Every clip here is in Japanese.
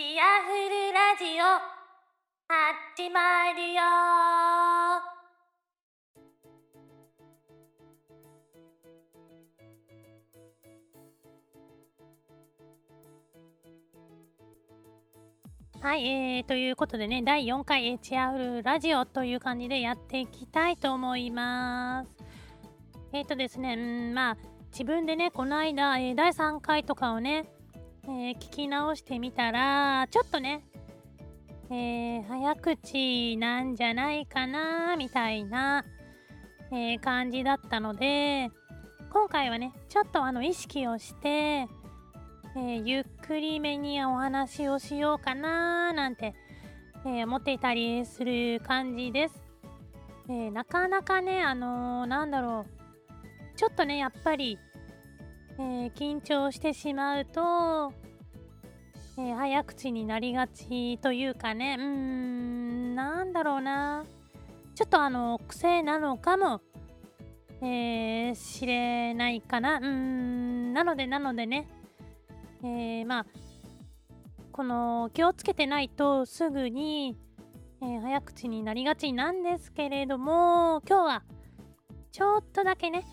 チアフルラジオ始まるよはい、えー、ということでね、第4回エチアフルラジオという感じでやっていきたいと思います。えっ、ー、とですね、うん、まあ、自分でね、この間、えー、第3回とかをね、えー、聞き直してみたら、ちょっとね、えー、早口なんじゃないかな、みたいな、え感じだったので、今回はね、ちょっとあの、意識をして、え、ゆっくりめにお話をしようかななんて、えー、思っていたりする感じです。え、なかなかね、あのなんだろう、ちょっとね、やっぱり、え緊張してしまうと、え早口になりがちというかね、うーん、なんだろうな、ちょっとあの、癖なのかも、えー、知れないかな。うーん、なので、なのでね、えー、まあこの気をつけてないとすぐに、えー、早口になりがちなんですけれども今日はちょっとだけね、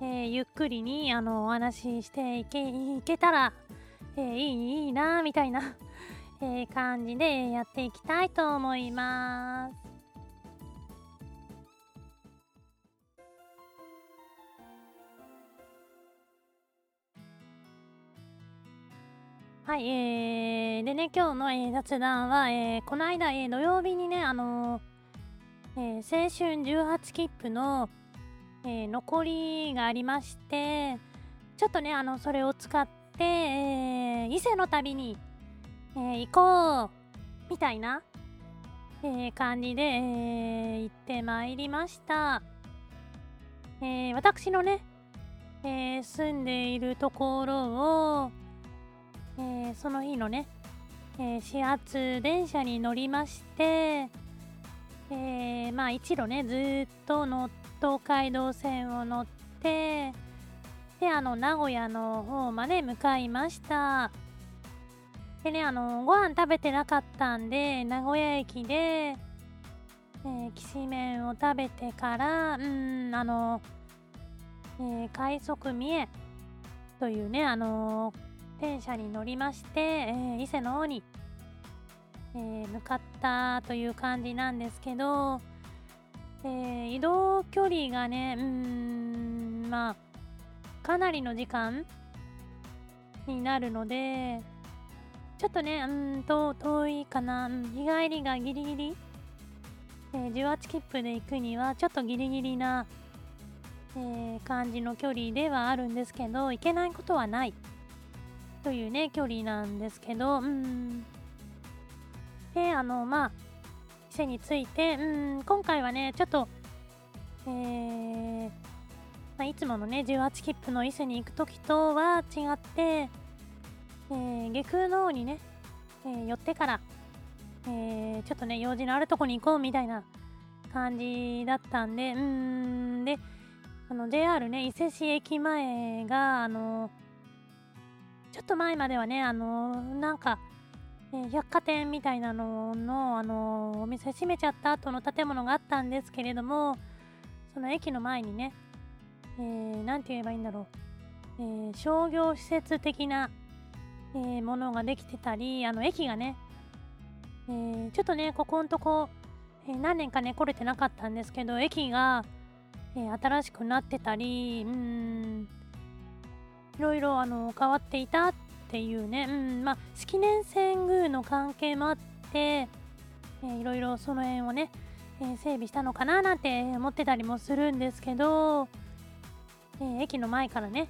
えー、ゆっくりにあのお話ししていけいけたら、えー、いいいいなみたいな、え感じでやっていきたいと思います。はい、えー、でね、今日の、えー、雑談は、えー、この間、えー、土曜日にね、あのー、えー、青春18切符の、えー、残りがありまして、ちょっとね、あの、それを使って、えー、伊勢の旅に、えー、行こう、みたいな、え、感じで、え、行ってまいりました。え、私のね、え、住んでいるところを、え、その日のね、えー、始発電車に乗りまして、え、まあ一路ねずっとの東海道線を乗ってであの名古屋の方まで向かいました。でねあのご飯食べてなかったんで名古屋駅で、えー、きしめんを食べてからうんあの、えー、快速三重というねあの電車に乗りまして、えー、伊勢の方に、えー、向かったという感じなんですけど、え、移動距離がね、うん、まあ、かなりの時間になるので、ちょっとね、うんと、遠いかな、うん、日帰りがギリギリ、えー、18切符で行くには、ちょっとギリギリな、えー、感じの距離ではあるんですけど、行けないことはない。というね距離なんですけどうん。であのまあ店についてうん今回はねちょっとえー、まあ、いつものね18切符の伊勢に行く時とは違って、えー、下空の方にね、えー、寄ってから、えー、ちょっとね用事のあるとこに行こうみたいな感じだったんでうんであの JR ね伊勢市駅前があのちょっと前まではね、あの、なんか、え、百貨店みたいなのの、あの、お店閉めちゃった後の建物があったんですけれども、その駅の前にね、えー、て言えばいいんだろう、えー、商業施設的な、えー、ものができてたり、あの、駅がね、えー、ちょっとね、ここんとこ、えー、何年かね、来れてなかったんですけど、駅が、えー、新しくなってたり、うん、いろいろあの変わっていたっていうね、うんまあ、式年遷宮の関係もあって、えー、いろいろその辺をね、えー、整備したのかななんて思ってたりもするんですけど、えー、駅の前からね、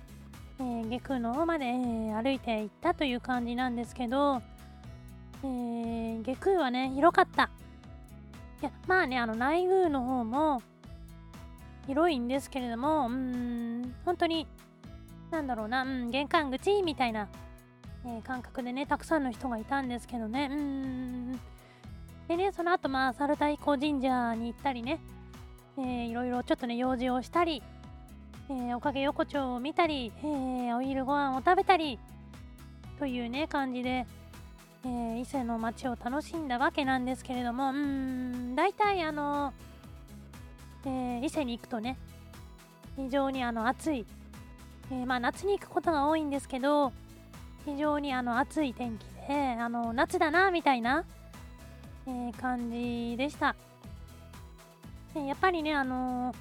えー、下空の方まで、えー、歩いていったという感じなんですけど、えー、下空はね広かった。いやまあねあの内宮の方も広いんですけれどもうん本当になんだろうな、うん、玄関口みたいな、えー、感覚でね、たくさんの人がいたんですけどね、うん。でね、その後、まあ、猿太鼓神社に行ったりね、えー、いろいろちょっとね、用事をしたり、えー、おかげ横丁を見たり、えー、お昼ご飯を食べたり、というね、感じで、えー、伊勢の街を楽しんだわけなんですけれども。うん。大体あの、えー、伊勢に行くとね非常にあの暑い、えー、まあ夏に行くことが多いんですけど。非常にあの暑い天気であの夏だなみたいな、えー、感じでした、でやっぱりねあの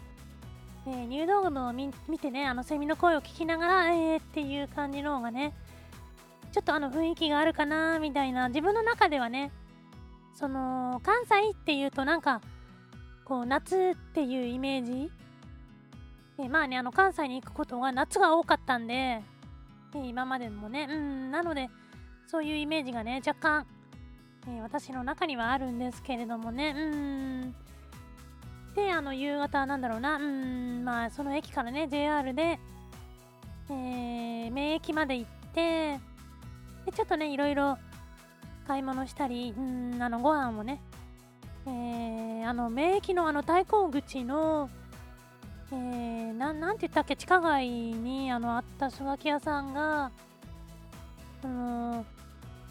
えー、入道雲を見てねあのセミの声を聞きながらえーっていう感じの方がねちょっとあの雰囲気があるかなみたいな自分の中ではねその関西っていうとなんかこう夏っていうイメージ。えまあねあの関西に行くことが夏が多かったんで、え今までもねうんなのでそういうイメージがね若干、え私の中にはあるんですけれどもねうん。であの夕方なんだろうなうんまあその駅からね JR で、えー、名駅まで行ってでちょっとねいろいろ買い物したりうんあのご飯をねえー、あの名駅のあの大港口のえー、ななんて言ったっけ地下街にあのあったスガキ屋さんが、あの、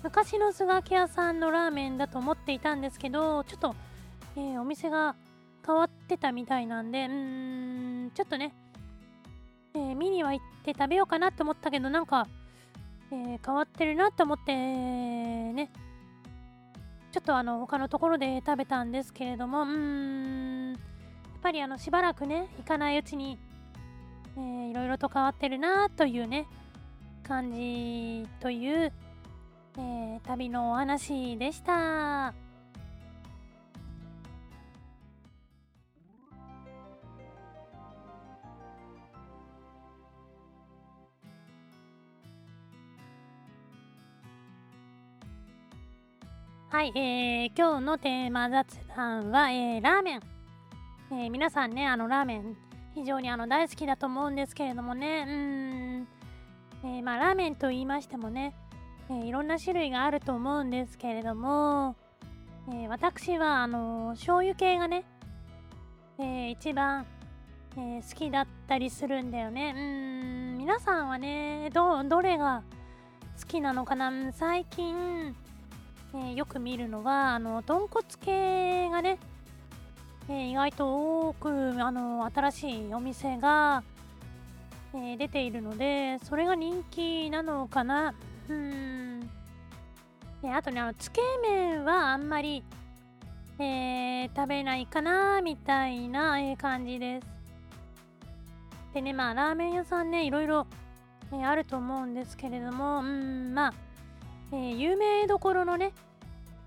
昔のスガキ屋さんのラーメンだと思っていたんですけどちょっと、えー、お店が変わってたみたいなんでうんちょっとね、えー、見には行って食べようかなと思ったけどなんか、え変わってるなと思って、ねちょっとあの他のところで食べたんですけれどもうん。ぱりあのしばらくね行かないうちに、えー、いろいろと変わってるなというね感じという、えー、旅のお話でした。はい、えー、今日のテーマ雑談は、えー、ラーメン。えー、皆さんね、あのラーメン非常にあの大好きだと思うんですけれどもね、うん、えー、まあラーメンと言いましてもね、えー、いろんな種類があると思うんですけれども、え私はあの醤油系がね、え一番、え好きだったりするんだよね。うん、皆さんはね、ど、どれが好きなのかな？最近、えよく見るのは、あの、豚骨系がね、え、意外と多くあの新しいお店が、え、出ているのでそれが人気なのかな。うん。であとねあのつけ麺はあんまり、えー、食べないかなみたいな、え感じです。でねまあラーメン屋さんねいろいろ、えあると思うんですけれどもうんまあ、え有名どころのね、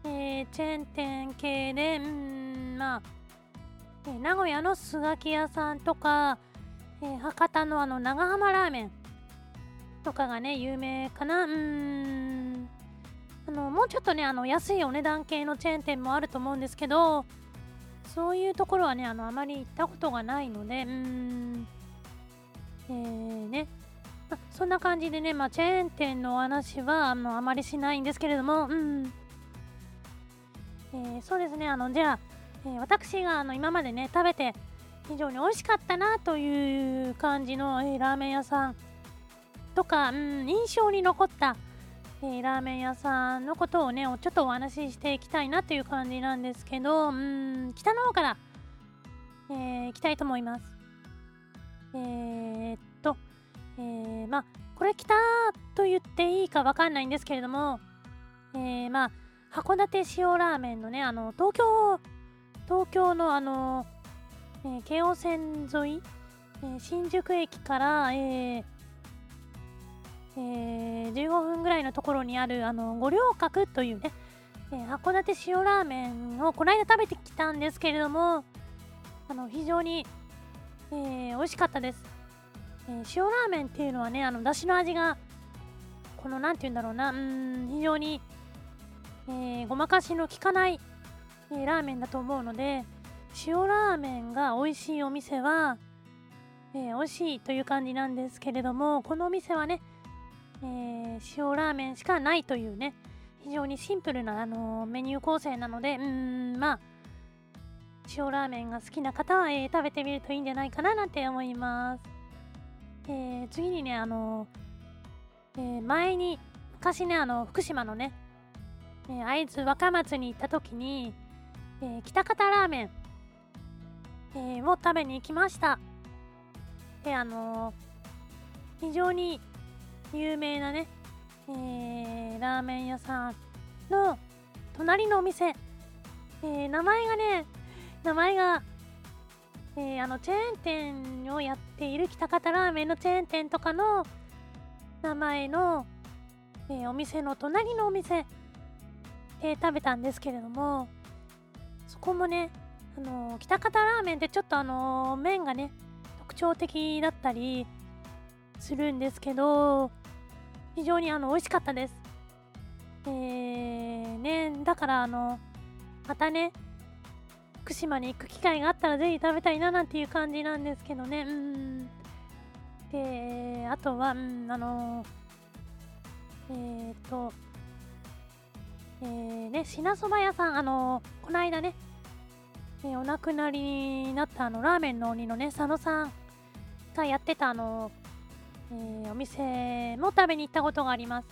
えチェーン店系でうんまあえ名古屋のスガキ屋さんとか、え博多のあの長浜ラーメンとかがね有名かな。うん。あのもうちょっとねあの安いお値段系のチェーン店もあると思うんですけどそういうところはねあのあまり行ったことがないのでうん。えー、ね。そんな感じでね、まあ、チェーン店のお話はあのあまりしないんですけれども、うん。えー、そうですね、あのじゃあ、えー、私があの今までね食べて非常に美味しかったなという感じの、えー、ラーメン屋さんとか、うん、印象に残った、えー、ラーメン屋さんのことをねちょっとお話ししていきたいなという感じなんですけど、うん、北の方から、えー、行きたいと思います。えー、っと、えー、まあこれ北と言っていいかわかんないんですけれども、えー、まあ函館塩ラーメンのねあの東京東京のあの、えー、京王線沿い、えー、新宿駅から、えーえー、15分ぐらいのところにあるあの五稜郭というね、えー、函館塩ラーメンをこの間食べてきたんですけれどもあの非常に、えー、美味しかったです、えー、塩ラーメンっていうのはねあの出汁の味がこの何て言うんだろうなうん非常に、えー、ごまかしの効かないえー、ラーメンだと思うので塩ラーメンが美味しいお店は、えー、美味しいという感じなんですけれどもこのお店はね、えー、塩ラーメンしかないというね非常にシンプルな、あのメニュー構成なのでうーんまあ塩ラーメンが好きな方は、えー、食べてみるといいんじゃないかななんて思います、えー、次にねあの、えー、前に昔ねあの福島のねえ会津若松に行った時に、え北方ラーメン、えを食べに行きました。であの非常に有名なね、えー、ラーメン屋さんの隣のお店、えー、名前がね名前が、えー、あのチェーン店をやっている北方ラーメンのチェーン店とかの名前の、えお店の隣のお店で食べたんですけれども。そこもねあの北方ラーメンってちょっとあの麺がね特徴的だったりするんですけど非常にあの美味しかったです。えー、ねだからあのまたね福島に行く機会があったらぜひ食べたいななんていう感じなんですけどね。うん。であとはうんあのえっ、とえー、ね品そば屋さんあのこの間ねえー、お亡くなりになったあのラーメンの鬼のね佐野さんがやってたあの、えー、お店も食べに行ったことがあります、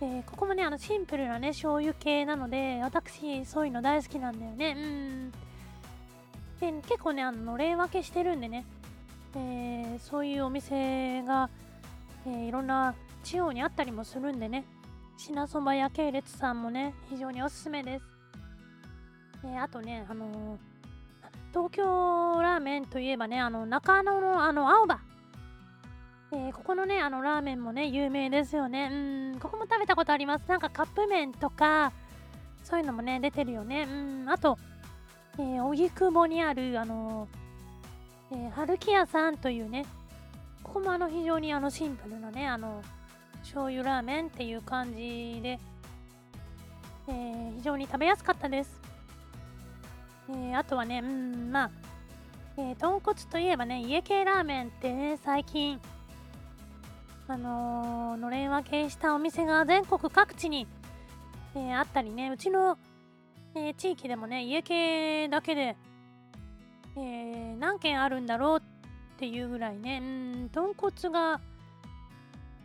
えー、ここもねあのシンプルなね醤油系なので私そういうの大好きなんだよね。うん。で結構ねあののれん分けしてるんでね、えーそういうお店が、えいろんな地方にあったりもするんでね。品そば屋系列さんもね非常におすすめです。え、あとね、あの、東京ラーメンといえばね、あの中野のあの青葉、えー、ここのね、あのラーメンもね、有名ですよね。うん、ここも食べたことあります。なんかカップ麺とか、そういうのもね、出てるよね。うん、あと、えー、荻窪にある、あの、えー、春木屋さんというね、ここもあの非常にあのシンプルなね、あの、醤油ラーメンっていう感じで、えー、非常に食べやすかったです。えー、あとはね、うん、まあ、えー、豚骨といえばね、家系ラーメンってね、最近、あのー、のれん分けしたお店が全国各地に、えー、あったりね、うちの、えー、地域でもね、家系だけで、えー、何軒あるんだろうっていうぐらいね、うん、豚骨が、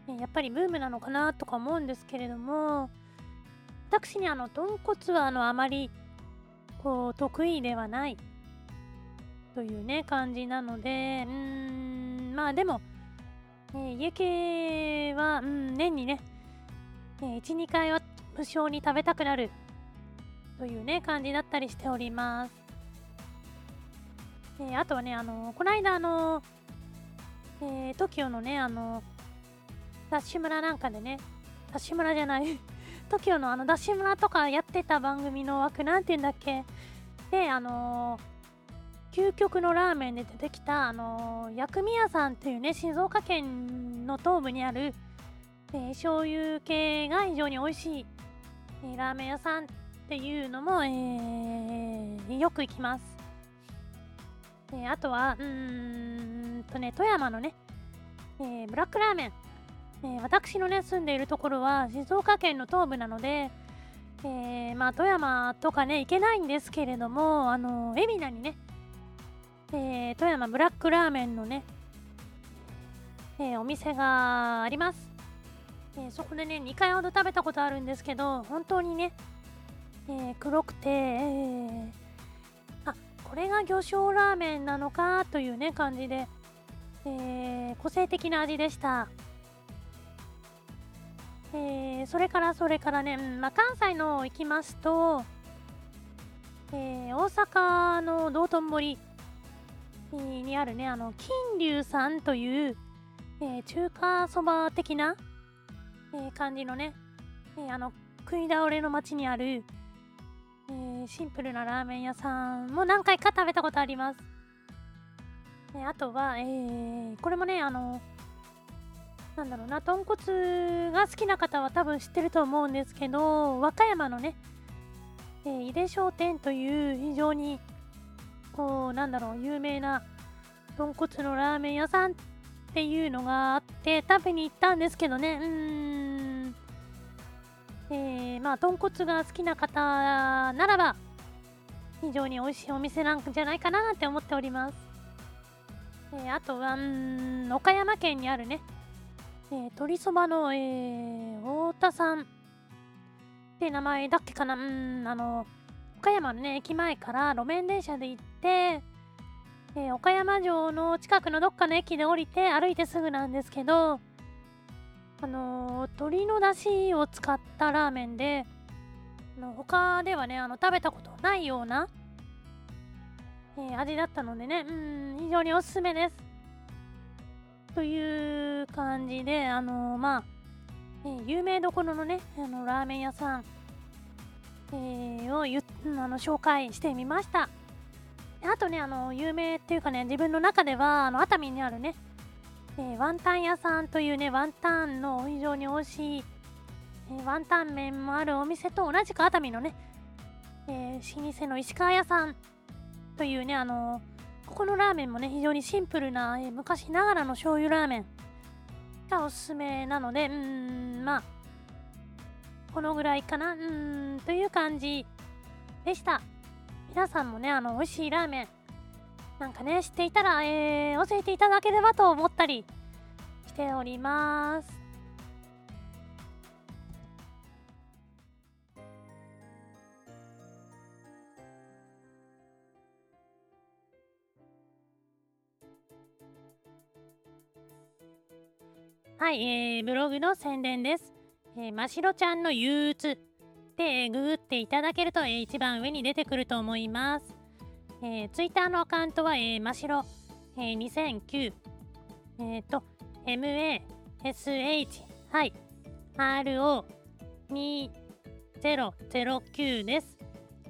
えやっぱりブームなのかなとか思うんですけれども、私にあの、豚骨はあの、あまり、こう得意ではない。というね感じなのでうんまあでも、えー、家系は、うん、年にね、えー、12回は無償に食べたくなる。というね感じだったりしております、えー、あとはねあのこの間あの、えー、TOKIO のねあのダッシュ村なんかでねダッシュ村じゃない。TOKIO のあの、ダッシュ村とかやってた番組の枠、なんて言うんだっけ？で、あのー、究極のラーメンで出てきた、あのー、薬味屋さんっていうね、静岡県の東部にある、えー、醤油系が非常に美味しい、えー、ラーメン屋さんっていうのも、えー、よく行きます。えー、あとは、うーんとね、富山のね、えー、ブラックラーメン。えー、私のね住んでいるところは静岡県の東部なので、えー、まあ富山とかね行けないんですけれどもあの海老名にね、え、富山ブラックラーメンのね、えお店があります、えそこでね2回ほど食べたことあるんですけど本当にね、え黒くて、えあこれが魚醤ラーメンなのかというね感じで、え個性的な味でした。えー、それからそれからね、まあ、関西の行きますと、えー、大阪の道頓堀にあるね、あの、金龍さんという、えー、中華そば的な、えー、感じのね、えー、あの、食い倒れの街にある、えー、シンプルなラーメン屋さんも何回か食べたことあります。えー、あとは、えー、これもね、あの、なんだろうな豚骨が好きな方は多分知ってると思うんですけど和歌山のね、えー、井出商店という非常にこうなんだろう有名な豚骨のラーメン屋さんっていうのがあって食べに行ったんですけどね。うーん。えー、まあ豚骨が好きな方ならば非常に美味しいお店なんじゃないかなって思っております、えー、あとはうん岡山県にあるねえー、鶏そばの、えー、太田さんって名前だっけかな？うんあの岡山のね駅前から路面電車で行って、えー、岡山城の近くのどっかの駅で降りて歩いてすぐなんですけどあのー、鶏の出汁を使ったラーメンであの他ではねあの食べたことないような、えー、味だったのでねうん非常におすすめです。という感じであのまあえー、有名どころのねあのラーメン屋さん、えー、をゆあの紹介してみました。あとねあの有名っていうかね自分の中ではあの熱海にあるね、えー、ワンタン屋さんというねワンタンの非常に美味しい、えワンタン麺もあるお店と同じく熱海のね、え老舗の石川屋さんというねあのここのラーメンもね非常にシンプルな、え昔ながらの醤油ラーメンがおすすめなので、うーん、まあ、このぐらいかな、うーん、という感じでした。皆さんもね、あの、美味しいラーメン、なんかね、知っていたら、えー、教えていただければと思ったりしております。はい、えー、ブログの宣伝です。えー、ましろちゃんの憂鬱で、ググっていただけると、えー、一番上に出てくると思います。えー、ツイッターのアカウントは、えー、ましろ、えー、2009、えっ、ー、と、MASH、はい、RO2009 です。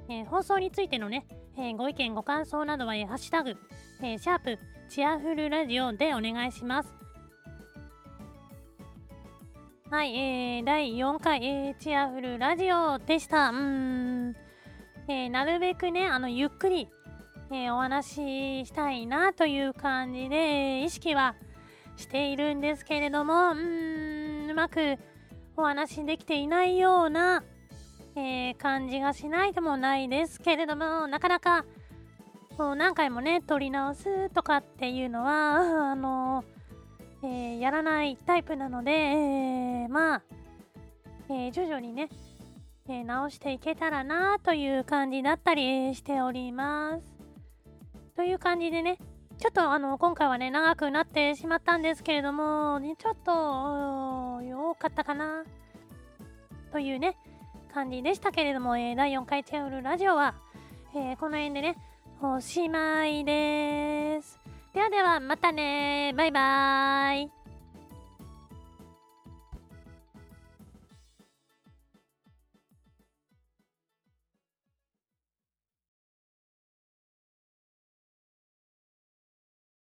えー、放送についてのね、えー、ご意見、ご感想などは、えー、ハッシュタグ、えー、シャープチアフルラジオでお願いします。はい、えー、第4回、えー、チアフルラジオでした。うん、えー、なるべくね、あの、ゆっくり、えー、お話ししたいなという感じで、意識はしているんですけれども、うん、うまくお話しできていないような、えー、感じがしないでもないですけれども、なかなか、こう何回もね、撮り直すとかっていうのは、あのーえー、やらないタイプなので、えー、まあ、えー、徐々にね、え直していけたらなという感じだったりしております。という感じでね、ちょっとあの今回はね、長くなってしまったんですけれども、ね、ちょっと、多かったかなというね、感じでしたけれども、えー、第4回チェウルラジオは、えー、この辺でね、おしまいです。ではでは、またねバイバーイ。